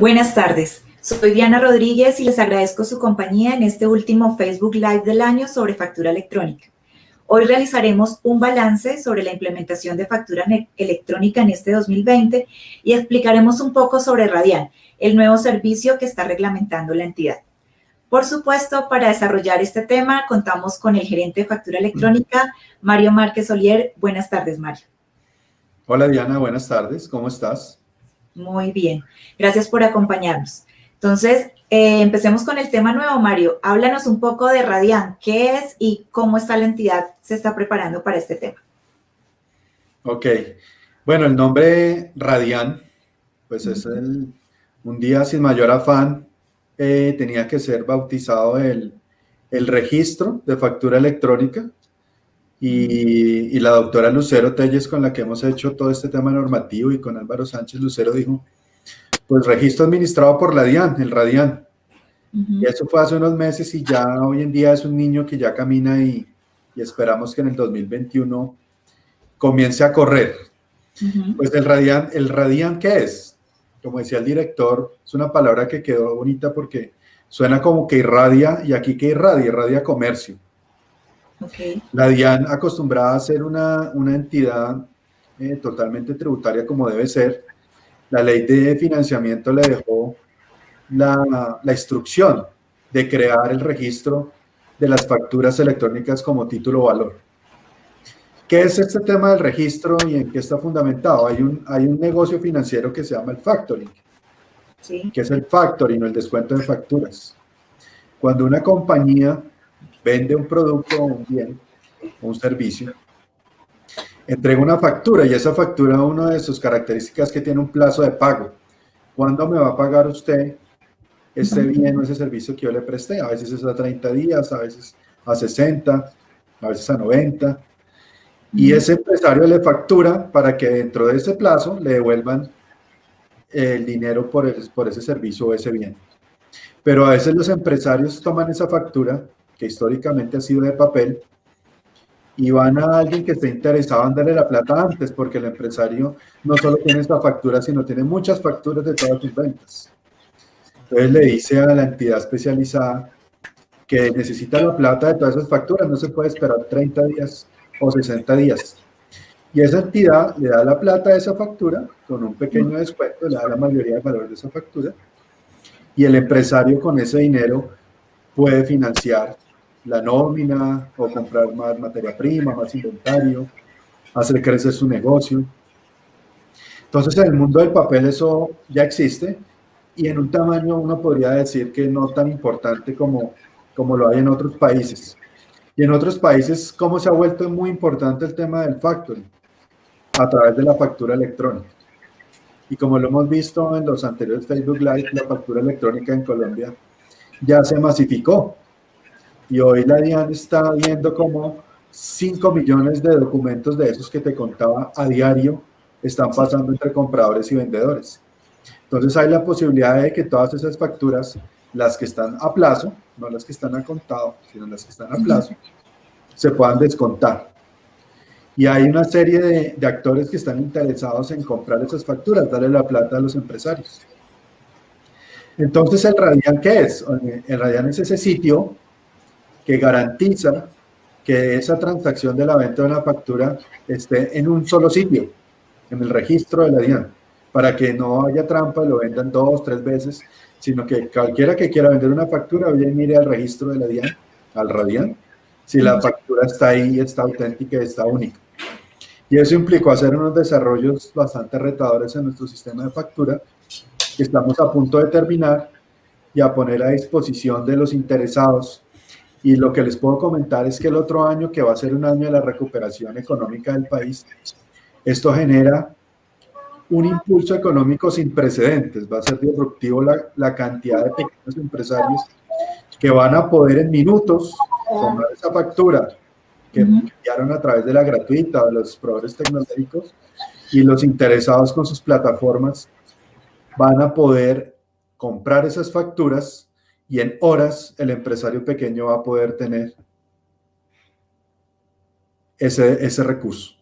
Buenas tardes. Soy Diana Rodríguez y les agradezco su compañía en este último Facebook Live del año sobre factura electrónica. Hoy realizaremos un balance sobre la implementación de factura electrónica en este 2020 y explicaremos un poco sobre Radian, el nuevo servicio que está reglamentando la entidad. Por supuesto, para desarrollar este tema contamos con el gerente de factura electrónica, Mario Márquez Olier. Buenas tardes, Mario. Hola Diana, buenas tardes. ¿Cómo estás? Muy bien, gracias por acompañarnos. Entonces, eh, empecemos con el tema nuevo, Mario. Háblanos un poco de Radian, qué es y cómo está la entidad se está preparando para este tema. Ok, bueno, el nombre Radian, pues es el, un día sin mayor afán, eh, tenía que ser bautizado el, el registro de factura electrónica y, la doctora Lucero Telles, con la que hemos hecho todo este tema normativo, y con Álvaro Sánchez Lucero, dijo, pues registro administrado por la DIAN, el Radian. Y eso fue hace unos meses y ya hoy en día es un niño que ya camina y, esperamos que en el 2021 comience a correr. Pues el Radian, ¿el Radian qué es? Como decía el director, es una palabra que quedó bonita porque suena como que irradia y aquí que irradia, irradia comercio. La DIAN acostumbrada a ser una, entidad eh, totalmente tributaria como debe ser. La ley de financiamiento le dejó la, la instrucción de crear el registro de las facturas electrónicas como título valor. ¿Qué es este tema del registro y en qué está fundamentado? Hay un, hay un negocio financiero que se llama el factoring, sí. que es el factoring o el descuento de facturas. Cuando una compañía vende un producto un bien un servicio, entrega una factura y esa factura, una de sus características que tiene un plazo de pago. ¿Cuándo me va a pagar usted este bien o ese servicio que yo le presté? A veces es a 30 días, a veces a 60, a veces a 90. Y ese empresario le factura para que dentro de ese plazo le devuelvan el dinero por, por ese servicio o ese bien. Pero a veces los empresarios toman esa factura que históricamente ha sido de papel, y van a alguien que esté interesado en darle la plata antes, porque el empresario no solo tiene esta factura, sino tiene muchas facturas de todas sus ventas. Entonces le dice a la entidad especializada que necesita la plata de todas esas facturas, no se puede esperar 30 días o 60 días. Y esa entidad le da la plata de esa factura con un pequeño descuento, le da la mayoría del valor de esa factura, y el empresario con ese dinero puede financiar la nómina o comprar más materia prima, más inventario, hacer crecer su negocio. Entonces, en el mundo del papel eso ya existe y en un tamaño uno podría decir que no tan importante como, como lo hay en otros países. Y en otros países, ¿cómo se ha vuelto muy importante el tema del factoring? A través de la factura electrónica. Y como lo hemos visto en los anteriores Facebook Live, la factura electrónica en Colombia ya se masificó y hoy la DIAN está viendo como 5 millones de documentos de esos que te contaba a diario están pasando entre compradores y vendedores. Entonces hay la posibilidad de que todas esas facturas, las que están a plazo, no las que están a contado, sino las que están a plazo, se puedan descontar. Y hay una serie de, de actores que están interesados en comprar esas facturas, darle la plata a los empresarios. Entonces, ¿el Radian qué es? El Radian es ese sitio que garantiza que esa transacción de la venta de una factura esté en un solo sitio, en el registro de la DIAN, para que no haya trampa y lo vendan dos, tres veces, sino que cualquiera que quiera vender una factura y mire al registro de la DIAN, al Radian, si la factura está ahí, está auténtica y está única. Y eso implicó hacer unos desarrollos bastante retadores en nuestro sistema de factura, que estamos a punto de terminar y a poner a disposición de los interesados y lo que les puedo comentar es que el otro año, que va a ser un año de la recuperación económica del país, esto genera un impulso económico sin precedentes. Va a ser disruptivo la, la cantidad de pequeños empresarios que van a poder en minutos tomar esa factura que enviaron a través de la gratuita de los proveedores tecnológicos y los interesados con sus plataformas van a poder comprar esas facturas y en horas el empresario pequeño va a poder tener ese, ese recurso.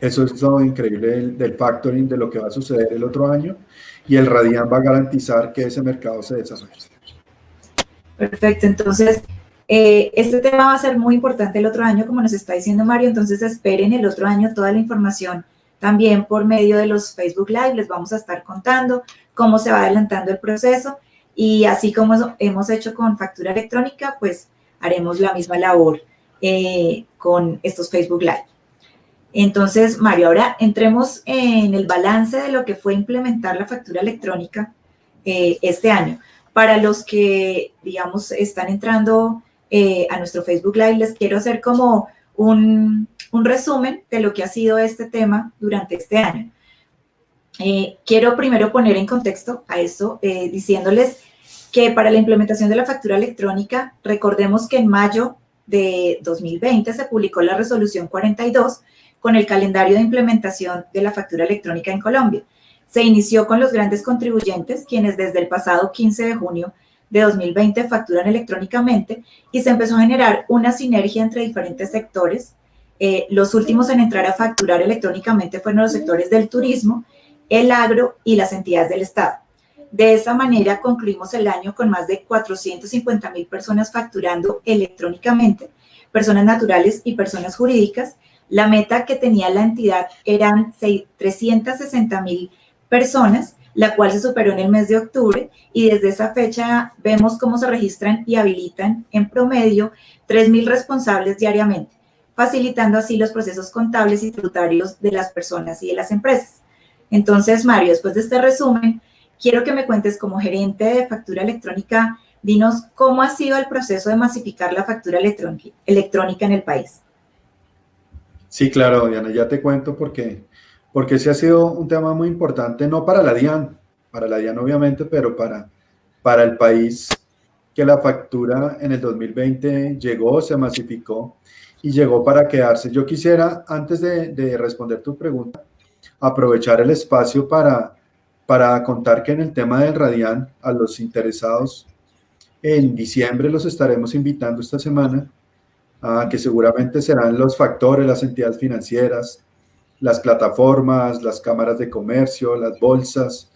Eso es todo increíble del, del, factoring, de lo que va a suceder el otro año. Y el Radian va a garantizar que ese mercado se desarrolle. Perfecto. Entonces, eh, este tema va a ser muy importante el otro año, como nos está diciendo Mario. Entonces, esperen el otro año toda la información también por medio de los Facebook Live. Les vamos a estar contando cómo se va adelantando el proceso. Y así como hemos hecho con factura electrónica, pues haremos la misma labor eh, con estos Facebook Live. Entonces, Mario, ahora entremos en el balance de lo que fue implementar la factura electrónica eh, este año. Para los que, digamos, están entrando eh, a nuestro Facebook Live, les quiero hacer como un, un, resumen de lo que ha sido este tema durante este año. Quiero primero poner en contexto a esto, diciéndoles que para la implementación de la factura electrónica, recordemos que en mayo de 2020 se publicó la resolución 42 con el calendario de implementación de la factura electrónica en Colombia. Se inició con los grandes contribuyentes, quienes desde el pasado 15 de junio de 2020 facturan electrónicamente y se empezó a generar una sinergia entre diferentes sectores. Eh, los últimos en entrar a facturar electrónicamente fueron los sectores del turismo, el agro y las entidades del Estado. De esa manera concluimos el año con más de 450 mil personas facturando electrónicamente, personas naturales y personas jurídicas. La meta que tenía la entidad eran 360 mil personas, la cual se superó en el mes de octubre y desde esa fecha vemos cómo se registran y habilitan en promedio 3 mil responsables diariamente, facilitando así los procesos contables y tributarios de las personas y de las empresas. Entonces, Mario, después de este resumen, quiero que me cuentes como gerente de factura electrónica, dinos cómo ha sido el proceso de masificar la factura electrónica en el país. Sí, claro, Diana, ya te cuento porque, porque ese ha sido un tema muy importante, no para la DIAN, para la DIAN obviamente, pero para, para el país, que la factura en el 2020 llegó, se masificó y llegó para quedarse. Yo quisiera, antes de, de responder tu pregunta, aprovechar el espacio para para contar que en el tema del Radian, a los interesados, en diciembre los estaremos invitando esta semana, a que seguramente serán los factores, las entidades financieras, las plataformas, las cámaras de comercio, las bolsas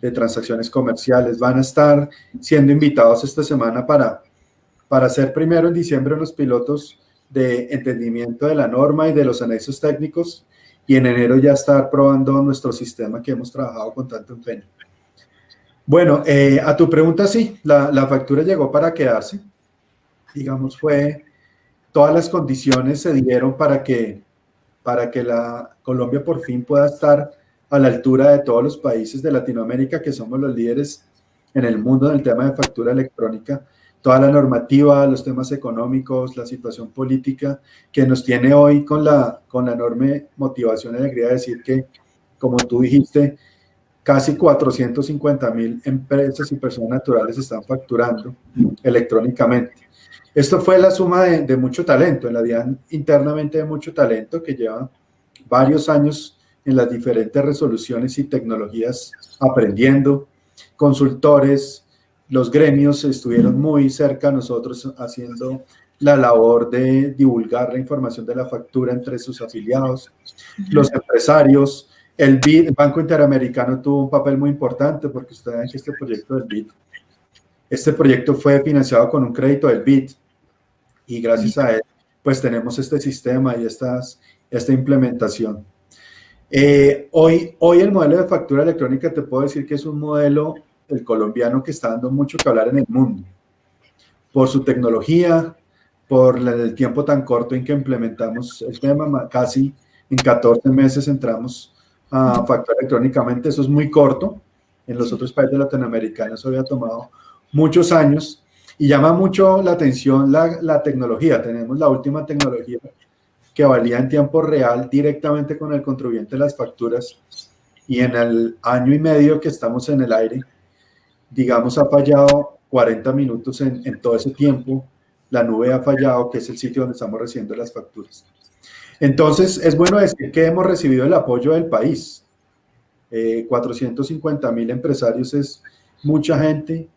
de transacciones comerciales, van a estar siendo invitados esta semana para, para ser primero en diciembre los pilotos de entendimiento de la norma y de los anexos técnicos y en enero ya estar probando nuestro sistema que hemos trabajado con tanto empeño. Bueno, eh, a tu pregunta, sí, la, la, factura llegó para quedarse. Digamos, fue, todas las condiciones se dieron para que, para que la Colombia por fin pueda estar a la altura de todos los países de Latinoamérica, que somos los líderes en el mundo en el tema de factura electrónica toda la normativa, los temas económicos, la situación política que nos tiene hoy con la, con la enorme motivación y alegría de decir que, como tú dijiste, casi 450 mil empresas y personas naturales están facturando electrónicamente. Esto fue la suma de, de mucho talento, en la DIAN internamente de mucho talento que lleva varios años en las diferentes resoluciones y tecnologías aprendiendo, consultores, los gremios estuvieron muy cerca a nosotros haciendo la labor de divulgar la información de la factura entre sus afiliados, los empresarios, el BID, el Banco Interamericano tuvo un papel muy importante porque ustedes ven que este proyecto del BID, este proyecto fue financiado con un crédito del BID y gracias a él pues tenemos este sistema y estas, esta implementación. Eh, hoy, hoy el modelo de factura electrónica te puedo decir que es un modelo el colombiano que está dando mucho que hablar en el mundo, por su tecnología, por el tiempo tan corto en que implementamos el tema, casi en 14 meses entramos a facturar electrónicamente, eso es muy corto, en los otros países latinoamericanos eso había tomado muchos años y llama mucho la atención la, la tecnología, tenemos la última tecnología que valía en tiempo real directamente con el contribuyente las facturas y en el año y medio que estamos en el aire digamos, ha fallado 40 minutos en, en, todo ese tiempo, la nube ha fallado, que es el sitio donde estamos recibiendo las facturas. Entonces, es bueno decir que hemos recibido el apoyo del país. Eh, 450 mil empresarios es mucha gente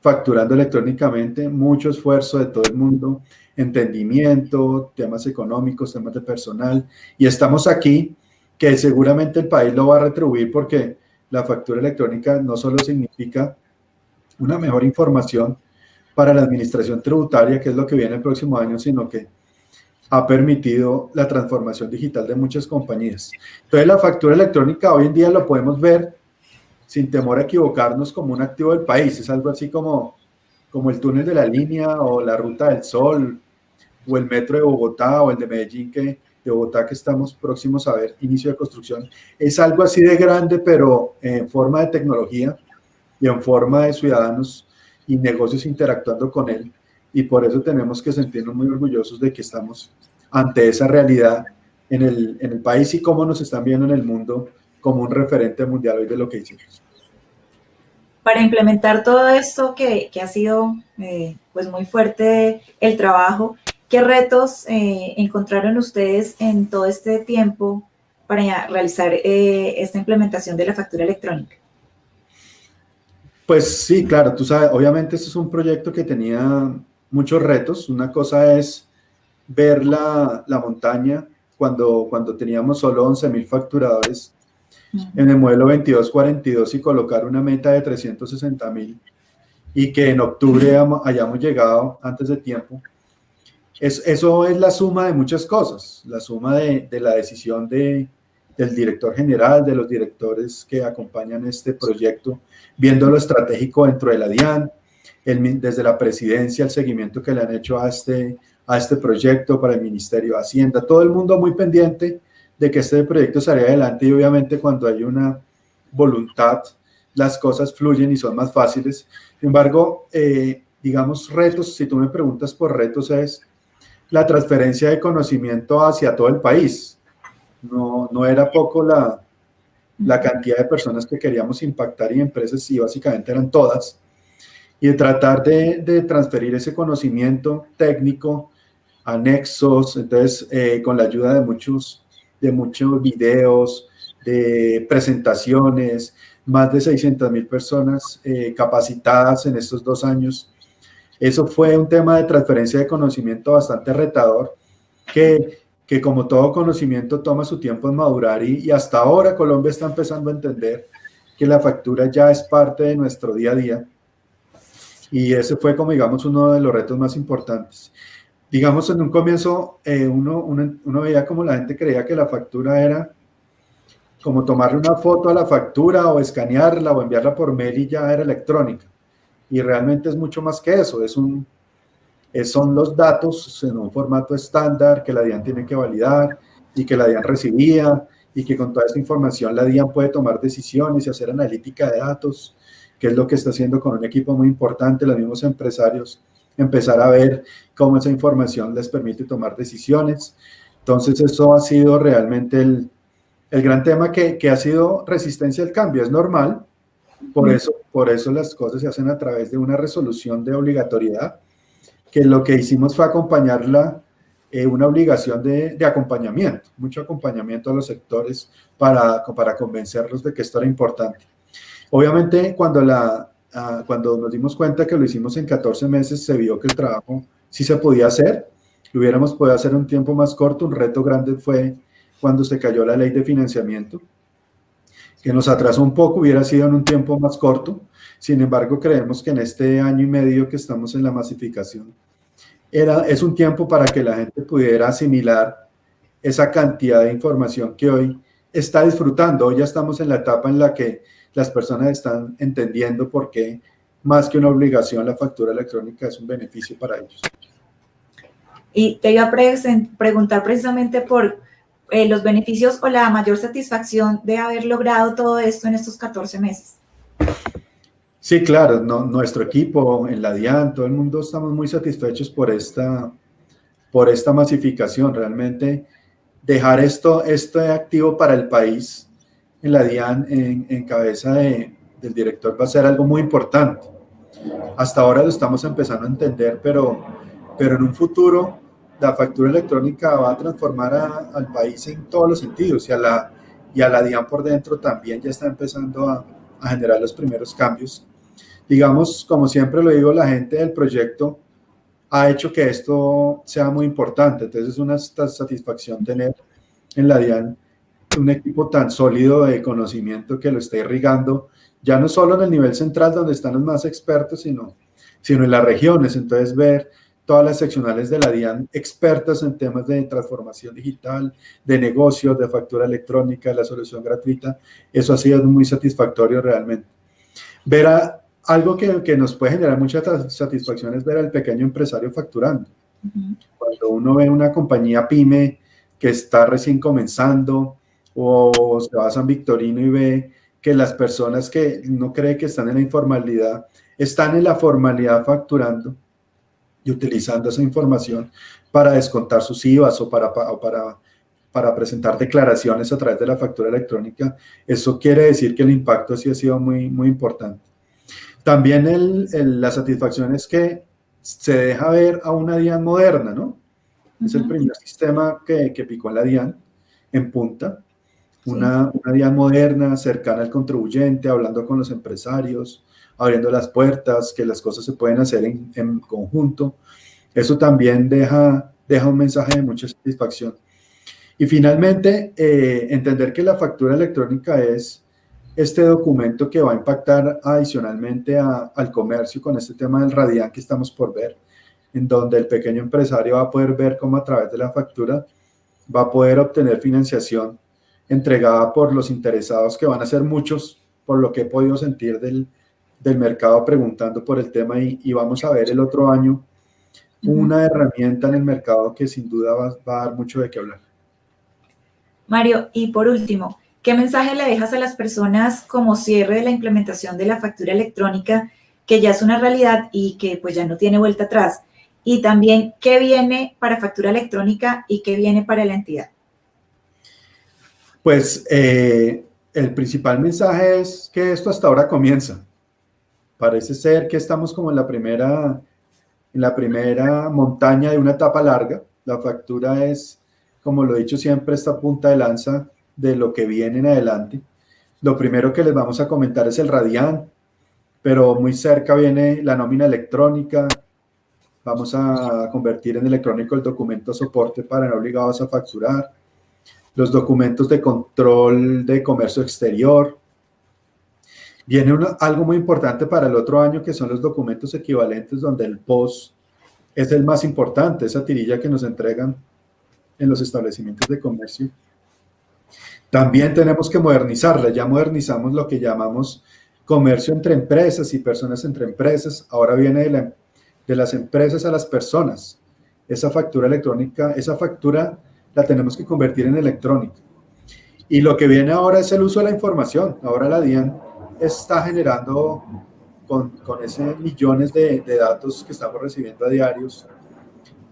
facturando electrónicamente, mucho esfuerzo de todo el mundo, entendimiento, temas económicos, temas de personal, y estamos aquí que seguramente el país lo va a retribuir porque la factura electrónica no solo significa una mejor información para la administración tributaria, que es lo que viene el próximo año, sino que ha permitido la transformación digital de muchas compañías. Entonces la factura electrónica hoy en día lo podemos ver sin temor a equivocarnos como un activo del país. Es algo así como, como el túnel de la línea o la ruta del sol o el metro de Bogotá o el de Medellín que de Bogotá que estamos próximos a ver inicio de construcción. Es algo así de grande, pero en forma de tecnología y en forma de ciudadanos y negocios interactuando con él y por eso tenemos que sentirnos muy orgullosos de que estamos ante esa realidad en el, en el país y cómo nos están viendo en el mundo como un referente mundial hoy de lo que hicimos. Para implementar todo esto que, que ha sido eh, pues muy fuerte el trabajo, ¿qué retos eh, encontraron ustedes en todo este tiempo para realizar eh, esta implementación de la factura electrónica? Pues sí, claro, tú sabes, obviamente este es un proyecto que tenía muchos retos. Una cosa es ver la, la montaña cuando, cuando teníamos solo 11.000 facturadores en el modelo 2242 y colocar una meta de 360.000 y que en octubre hayamos llegado antes de tiempo. Es, eso es la suma de muchas cosas, la suma de, de la decisión de, del director general, de los directores que acompañan este proyecto, viendo lo estratégico dentro de la DIAN, desde la presidencia, el seguimiento que le han hecho a este, a este proyecto para el Ministerio de Hacienda, todo el mundo muy pendiente de que este proyecto salga adelante y obviamente cuando hay una voluntad, las cosas fluyen y son más fáciles. Sin embargo, eh, digamos, retos, si tú me preguntas por retos, es la transferencia de conocimiento hacia todo el país. No, no era poco la, la cantidad de personas que queríamos impactar y empresas, y básicamente eran todas y de tratar de, transferir ese conocimiento técnico, anexos, entonces eh, con la ayuda de muchos, de muchos videos, de presentaciones, más de 600 mil personas eh, capacitadas en estos dos años. Eso fue un tema de transferencia de conocimiento bastante retador, que, que como todo conocimiento toma su tiempo en madurar y, hasta ahora Colombia está empezando a entender que la factura ya es parte de nuestro día a día y ese fue como, digamos, uno de los retos más importantes. Digamos, en un comienzo, eh, uno, uno, veía como la gente creía que la factura era como tomarle una foto a la factura o escanearla o enviarla por mail y ya era electrónica. Y realmente es mucho más que eso, es un, son los datos en un formato estándar que la DIAN tiene que validar y que la DIAN recibía y que con toda esta información la DIAN puede tomar decisiones y hacer analítica de datos que es lo que está haciendo con un equipo muy importante, los mismos empresarios, empezar a ver cómo esa información les permite tomar decisiones. Entonces, eso ha sido realmente el, el gran tema que, que, ha sido resistencia al cambio. Es normal, por eso, por eso las cosas se hacen a través de una resolución de obligatoriedad, que lo que hicimos fue acompañarla, eh, una obligación de, de, acompañamiento, mucho acompañamiento a los sectores para, para convencerlos de que esto era importante. Obviamente, cuando, la, ah, cuando nos dimos cuenta que lo hicimos en 14 meses, se vio que el trabajo sí se podía hacer. Lo hubiéramos podido hacer un tiempo más corto. Un reto grande fue cuando se cayó la ley de financiamiento, que nos atrasó un poco, hubiera sido en un tiempo más corto. Sin embargo, creemos que en este año y medio que estamos en la masificación, era, es un tiempo para que la gente pudiera asimilar esa cantidad de información que hoy está disfrutando. Hoy ya estamos en la etapa en la que las personas están entendiendo por qué más que una obligación la factura electrónica es un beneficio para ellos. Y te iba a preguntar precisamente por eh, los beneficios o la mayor satisfacción de haber logrado todo esto en estos 14 meses. Sí, claro, nuestro equipo en la DIAN, todo el mundo estamos muy satisfechos por esta, por esta masificación. Realmente dejar esto, esto activo para el país en la DIAN en, cabeza de, del director va a ser algo muy importante. Hasta ahora lo estamos empezando a entender, pero, pero en un futuro la factura electrónica va a transformar al país en todos los sentidos y a, la, y a la DIAN por dentro también ya está empezando a, a generar los primeros cambios. Digamos, como siempre lo digo, la gente del proyecto ha hecho que esto sea muy importante. Entonces es una satisfacción tener en la DIAN un equipo tan sólido de conocimiento que lo está irrigando, ya no solo en el nivel central donde están los más expertos, sino, sino en las regiones. Entonces, ver todas las seccionales de la DIAN expertas en temas de transformación digital, de negocios, de factura electrónica, de la solución gratuita, eso ha sido muy satisfactorio realmente. Ver algo que, que, nos puede generar mucha satisfacción es ver al pequeño empresario facturando. Cuando uno ve una compañía pyme que está recién comenzando o se va a San Victorino y ve que las personas que no cree que están en la informalidad están en la formalidad facturando y utilizando esa información para descontar sus IVAs o para, para, para presentar declaraciones a través de la factura electrónica, eso quiere decir que el impacto sí ha sido muy, muy importante. También el, la satisfacción es que se deja ver a una DIAN moderna, ¿no? Es el primer sistema que, que, picó en la DIAN en punta. Una, una DIAN moderna, cercana al contribuyente, hablando con los empresarios, abriendo las puertas, que las cosas se pueden hacer en, conjunto. Eso también deja, deja un mensaje de mucha satisfacción. Y finalmente, eh, entender que la factura electrónica es este documento que va a impactar adicionalmente al comercio con este tema del radián que estamos por ver, en donde el pequeño empresario va a poder ver cómo a través de la factura va a poder obtener financiación entregada por los interesados, que van a ser muchos, por lo que he podido sentir del, del mercado preguntando por el tema y, vamos a ver el otro año una herramienta en el mercado que sin duda va, a dar mucho de qué hablar. Mario, y por último, ¿qué mensaje le dejas a las personas como cierre de la implementación de la factura electrónica, que ya es una realidad y que pues ya no tiene vuelta atrás? Y también, ¿qué viene para factura electrónica y qué viene para la entidad? Pues eh, el principal mensaje es que esto hasta ahora comienza. Parece ser que estamos como en la primera, en la primera montaña de una etapa larga. La factura es, como lo he dicho siempre, esta punta de lanza de lo que viene en adelante. Lo primero que les vamos a comentar es el radián, pero muy cerca viene la nómina electrónica. Vamos a convertir en electrónico el documento soporte para no obligados a facturar. Los documentos de control de comercio exterior, Viene algo muy importante para el otro año que son los documentos equivalentes donde el POS es el más importante, esa tirilla que nos entregan en los establecimientos de comercio. También tenemos que modernizarla, ya modernizamos lo que llamamos comercio entre empresas y personas entre empresas, ahora viene de, de las empresas a las personas. Esa factura electrónica, esa factura la tenemos que convertir en electrónica. Y lo que viene ahora es el uso de la información. Ahora la DIAN está generando con, con ese millones de, de, datos que estamos recibiendo a diarios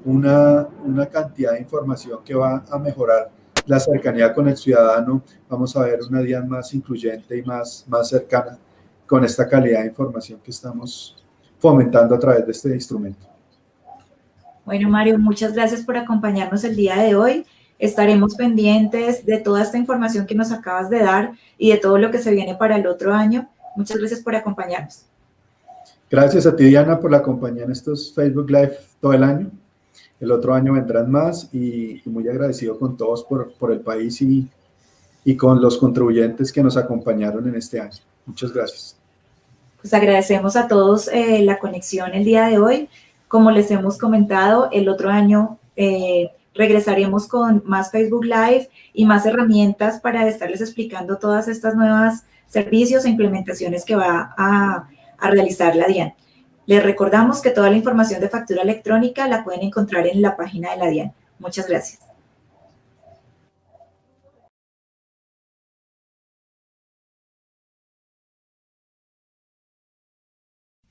una, una cantidad de información que va a mejorar la cercanía con el ciudadano. Vamos a ver una día más incluyente y más, más cercana con esta calidad de información que estamos fomentando a través de este instrumento. Bueno, Mario, muchas gracias por acompañarnos el día de hoy. Estaremos pendientes de toda esta información que nos acabas de dar y de todo lo que se viene para el otro año. Muchas gracias por acompañarnos. Gracias a ti, Diana, por la compañía en estos Facebook Live todo el año. El otro año vendrán más y, muy agradecido con todos por, por el país y, y con los contribuyentes que nos acompañaron en este año. Muchas gracias. Pues agradecemos a todos eh, la conexión el día de hoy. Como les hemos comentado, el otro año eh, regresaremos con más Facebook Live y más herramientas para estarles explicando todas estas nuevas servicios e implementaciones que va a, realizar la DIAN. Les recordamos que toda la información de factura electrónica la pueden encontrar en la página de la DIAN. Muchas gracias.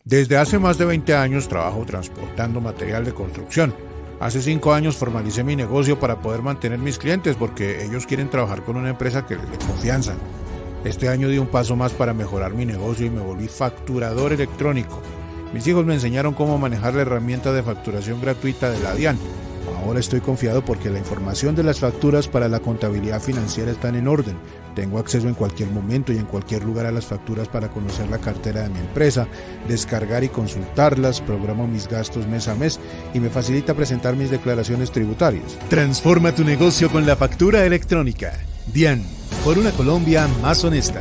Desde hace más de 20 años trabajo transportando material de construcción Hace cinco años formalicé mi negocio para poder mantener mis clientes porque ellos quieren trabajar con una empresa que les dé confianza. Este año di un paso más para mejorar mi negocio y me volví facturador electrónico. Mis hijos me enseñaron cómo manejar la herramienta de facturación gratuita de la DIAN Ahora estoy confiado porque la información de las facturas para la contabilidad financiera están en orden. Tengo acceso en cualquier momento y en cualquier lugar a las facturas para conocer la cartera de mi empresa, descargar y consultarlas, programo mis gastos mes a mes y me facilita presentar mis declaraciones tributarias. Transforma tu negocio con la factura electrónica. DIAN por una Colombia más honesta.